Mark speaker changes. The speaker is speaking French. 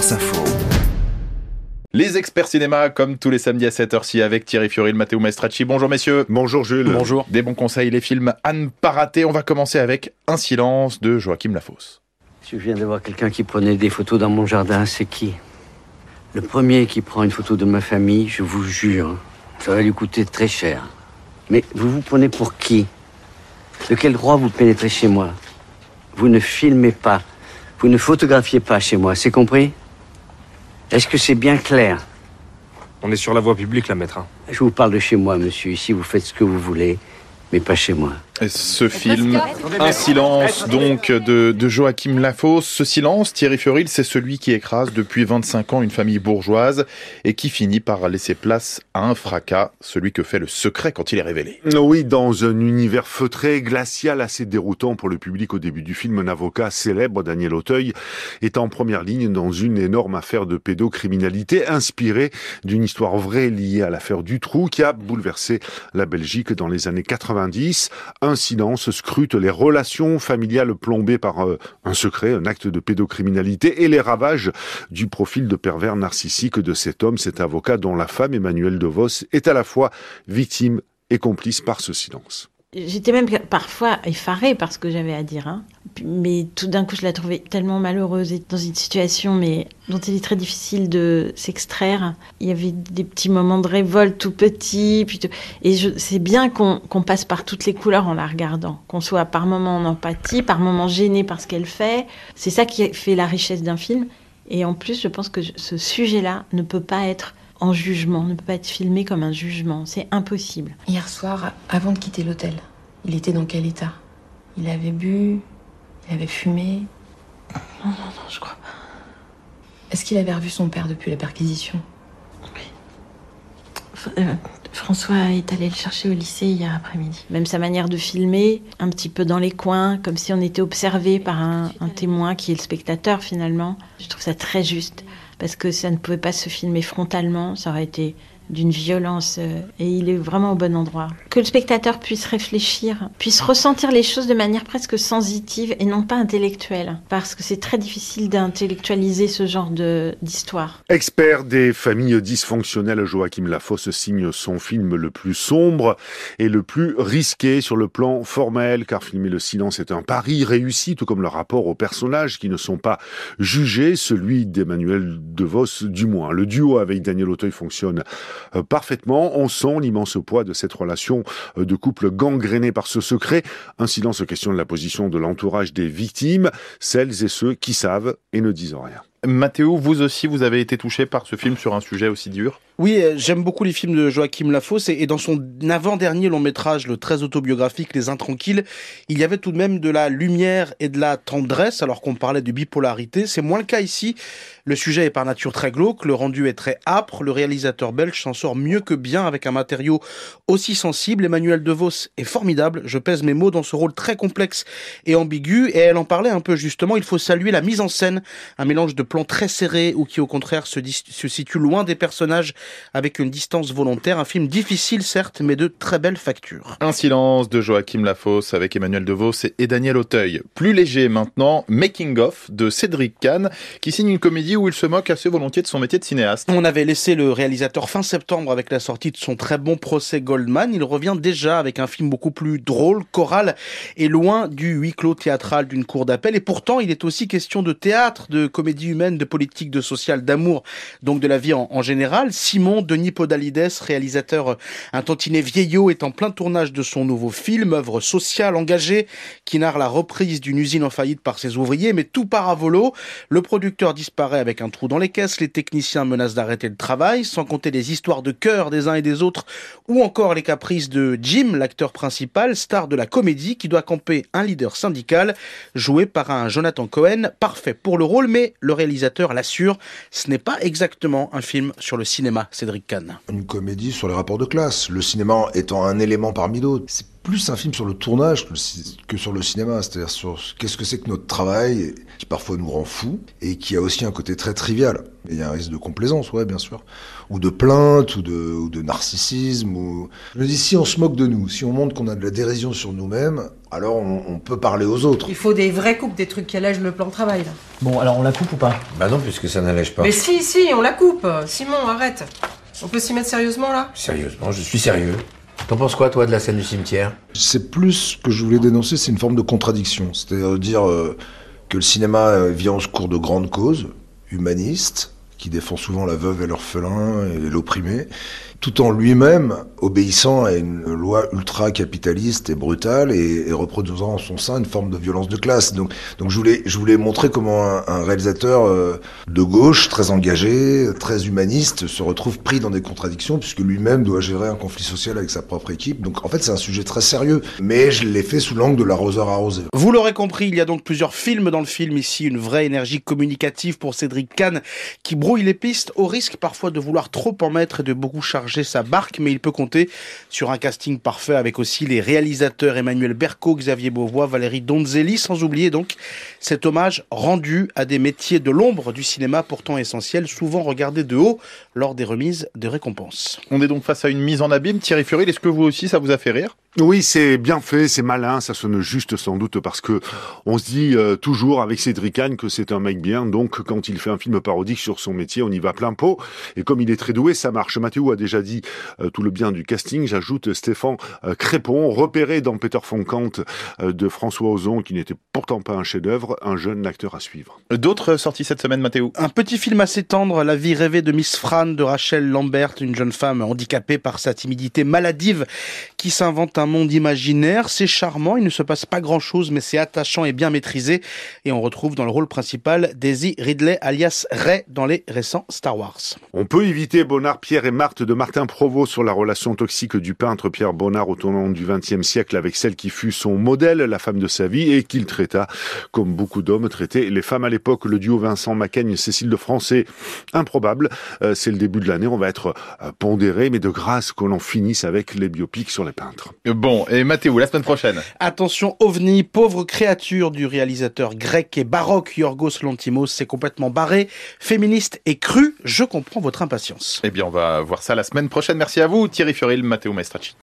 Speaker 1: France Info.
Speaker 2: Les experts cinéma, comme tous les samedis à 7h ci avec Thierry Fioril, Matteo Maestracci. Bonjour messieurs.
Speaker 3: Bonjour Jules.
Speaker 2: Bonjour. Des bons conseils, les films à ne pas rater. On va commencer avec Un silence de Joachim Lafosse.
Speaker 4: Je viens de voir quelqu'un qui prenait des photos dans mon jardin. C'est qui? Le premier qui prend une photo de ma famille, je vous jure, ça va lui coûter très cher. Mais vous vous prenez pour qui? De quel droit vous pénétrez chez moi? Vous ne filmez pas. Vous ne photographiez pas chez moi, c'est compris? Est-ce que c'est bien clair
Speaker 5: On est sur la voie publique, là, maître. hein.
Speaker 4: Je vous parle de chez moi, monsieur. Ici, vous faites ce que vous voulez, mais pas chez moi.
Speaker 2: Et Ce film, Un silence donc de, de Joachim Lafosse. Ce silence, Thierry Fioril, c'est celui qui écrase depuis 25 ans une famille bourgeoise et qui finit par laisser place à un fracas, celui que fait le secret quand il est révélé.
Speaker 3: Oui, dans un univers feutré, glacial, assez déroutant pour le public au début du film, un avocat célèbre, Daniel Auteuil, est en première ligne dans une énorme affaire de pédocriminalité inspirée d'une histoire vraie liée à l'affaire Dutroux qui a bouleversé la Belgique dans les années 90. Un silence scrute les relations familiales plombées par euh, un secret, un acte de pédocriminalité et les ravages du profil de pervers narcissique de cet homme, cet avocat dont la femme, Emmanuelle DeVos, est à la fois victime et complice par ce silence.
Speaker 6: J'étais même parfois effarée par ce que j'avais à dire. hein. Mais tout d'un coup, je la trouvais tellement malheureuse et dans une situation dont il est très difficile de s'extraire. Il y avait des petits moments de révolte tout petits. Et c'est bien qu'on passe par toutes les couleurs en la regardant. Qu'on soit par moments en empathie, par moments gêné par ce qu'elle fait. C'est ça qui fait la richesse d'un film. Et en plus, je pense que ce sujet-là ne peut pas être en jugement, ne peut pas être filmé comme un jugement. C'est impossible.
Speaker 7: Hier soir, avant de quitter l'hôtel, il était dans quel état? Il avait bu Il avait fumé?
Speaker 6: Non, non, non, je crois pas.
Speaker 7: Est-ce qu'il avait revu son père depuis la perquisition?
Speaker 6: F- euh, François est allé le chercher au lycée hier après-midi. Même sa manière de filmer, un petit peu dans les coins, comme si on était observé par un, un témoin qui est le spectateur finalement. Je trouve ça très juste parce que ça ne pouvait pas se filmer frontalement, ça aurait été d'une violence euh, et il est vraiment au bon endroit. Que le spectateur puisse réfléchir, puisse ressentir les choses de manière presque sensitive et non pas intellectuelle, parce que c'est très difficile d'intellectualiser ce genre de- d'histoire.
Speaker 3: Expert des familles dysfonctionnelles, Joachim Lafosse signe son film le plus sombre et le plus risqué sur le plan formel, car filmer le silence est un pari réussi, tout comme le rapport aux personnages qui ne sont pas jugés, celui d'Emmanuel DeVos du moins. Le duo avec Daniel Auteuil fonctionne parfaitement. On sent l'immense poids de cette relation euh, de couple gangrénée par ce secret. Un silence questionne la position de l'entourage des victimes, celles et ceux qui savent et ne disent rien.
Speaker 2: Mathéo, vous aussi, vous avez été touché par ce film sur un sujet aussi dur
Speaker 8: Oui, euh, j'aime beaucoup les films de Joachim Lafosse et, dans son avant-dernier long métrage, le très autobiographique Les Intranquilles, il y avait tout de même de la lumière et de la tendresse alors qu'on parlait de bipolarité. C'est moins le cas ici. Le sujet est par nature très glauque, le rendu est très âpre, le réalisateur belge s'en sort mieux que bien avec un matériau aussi sensible. Emmanuel DeVos est formidable, je pèse mes mots dans ce rôle très complexe et ambigu et elle en parlait un peu justement, il faut saluer la mise en scène, un mélange de plans très serrés ou qui au contraire se, situe loin des personnages avec une distance volontaire, un film difficile certes mais de très belle facture.
Speaker 2: Un silence de Joachim Lafosse avec Emmanuel DeVos et- et Daniel Auteuil. Plus léger maintenant, Making of de Cédric Kahn, qui signe une comédie où il se moque assez volontiers de son métier de cinéaste.
Speaker 8: On avait laissé le réalisateur fin septembre avec la sortie de son très bon procès Goldman. Il revient déjà avec un film beaucoup plus drôle, choral et loin du huis clos théâtral d'une cour d'appel. Et pourtant, il est aussi question de théâtre, de comédie humaine, de politique, de social, d'amour, donc de la vie en, général. Simon Denis Podalides, réalisateur un tantinet vieillot, est en plein tournage de son nouveau film, œuvre sociale engagée, qui narre la reprise d'une usine en faillite par ses ouvriers, mais tout part à volo. Le producteur disparaît avec un trou dans les caisses, les techniciens menacent d'arrêter le travail, sans compter les histoires de cœur des uns et des autres, ou encore les caprices de Jim, l'acteur principal, star de la comédie, qui doit camper un leader syndical, joué par un Jonathan Cohen, parfait pour le rôle, mais le réalisateur l'assure, ce n'est pas exactement un film sur le cinéma, Cédric Kahn.
Speaker 9: Une comédie sur les rapports de classe, le cinéma étant un élément parmi d'autres. C'est plus un film sur le tournage que, sur le cinéma, c'est-à-dire sur ce- qu'est-ce que c'est que notre travail, qui parfois nous rend fous, et qui a aussi un côté très trivial. Il y a un risque de complaisance, ouais, bien sûr. Ou de plainte, ou de, ou de narcissisme. Ou... Je me dis, si on se moque de nous, si on montre qu'on a de la dérision sur nous-mêmes, alors on, on peut parler aux autres.
Speaker 1: Il faut des vraies coupes, des trucs qui allègent le plan de travail là.
Speaker 10: Bon, alors on la coupe ou pas?
Speaker 11: Bah non, puisque ça n'allège pas.
Speaker 1: Mais si, si, on la coupe. Simon, arrête. On peut s'y mettre sérieusement là?
Speaker 11: Sérieusement, je suis sérieux. T'en penses quoi, toi, de la scène du cimetière?
Speaker 9: C'est plus ce que je voulais dénoncer, c'est une forme de contradiction. C'est-à-dire dire euh, que le cinéma euh, vient au secours de grandes causes, humanistes, qui défend souvent la veuve et l'orphelin et l'opprimé, tout en lui-même obéissant à une loi ultra-capitaliste et brutale et, reproduisant en son sein une forme de violence de classe. Donc, donc je, voulais, je voulais montrer comment un, un réalisateur euh, de gauche, très engagé, très humaniste, se retrouve pris dans des contradictions puisque lui-même doit gérer un conflit social avec sa propre équipe. Donc en fait c'est un sujet très sérieux, mais je l'ai fait sous l'angle de l'arroseur arrosé.
Speaker 8: Vous l'aurez compris, il y a donc plusieurs films dans le film ici, une vraie énergie communicative pour Cédric Kahn qui brouille les pistes au risque parfois de vouloir trop en mettre et de beaucoup charger sa barque, mais il peut compter sur un casting parfait avec aussi les réalisateurs Emmanuel Berco, Xavier Beauvois, Valérie Donzelli, sans oublier donc cet hommage rendu à des métiers de l'ombre du cinéma pourtant essentiels, souvent regardés de haut lors des remises de récompenses.
Speaker 2: On est donc face à une mise en abîme. Thierry Furil, est-ce que vous aussi ça vous a fait rire?
Speaker 3: Oui, c'est bien fait, c'est malin, ça sonne juste sans doute parce que on se dit euh, toujours avec Cédric Kahn que c'est un mec bien, donc quand il fait un film parodique sur son métier, on y va plein pot. Et comme il est très doué, ça marche. Mathéo a déjà dit euh, tout le bien du casting. J'ajoute Stéphane euh, Crépon, repéré dans Peter von Kant de François Ozon, qui n'était pourtant pas un chef-d'œuvre, un jeune acteur à suivre.
Speaker 2: D'autres sorties cette semaine, Mathéo?
Speaker 8: Un petit film assez tendre, La vie rêvée de Miss Fran de Rachel Lambert, une jeune femme handicapée par sa timidité maladive qui s'invente un monde imaginaire. C'est charmant, il ne se passe pas grand-chose, mais c'est attachant et bien maîtrisé. Et on retrouve dans le rôle principal Daisy Ridley, alias Ray, dans les récents Star Wars.
Speaker 3: On peut éviter Bonnard, Pierre et Marthe de Martin Provost sur la relation toxique du peintre Pierre Bonnard au tournant du XXe siècle avec celle qui fut son modèle, la femme de sa vie, et qu'il traita comme beaucoup d'hommes traitaient les femmes à l'époque. Le duo Vincent Macaigne, Cécile de Français, improbable. Euh, c'est le début de l'année, on va être euh, pondéré, mais de grâce qu'on en finisse avec les biopics sur les peintres.
Speaker 2: Bon, et Mathéo, la semaine prochaine.
Speaker 8: Attention, OVNI, pauvre créature du réalisateur grec et baroque Yorgos Lantimos, c'est complètement barré, féministe et cru. Je comprends votre impatience.
Speaker 2: Eh bien, on va voir ça la semaine prochaine. Merci à vous, Thierry Furil, Matteo Maestracci.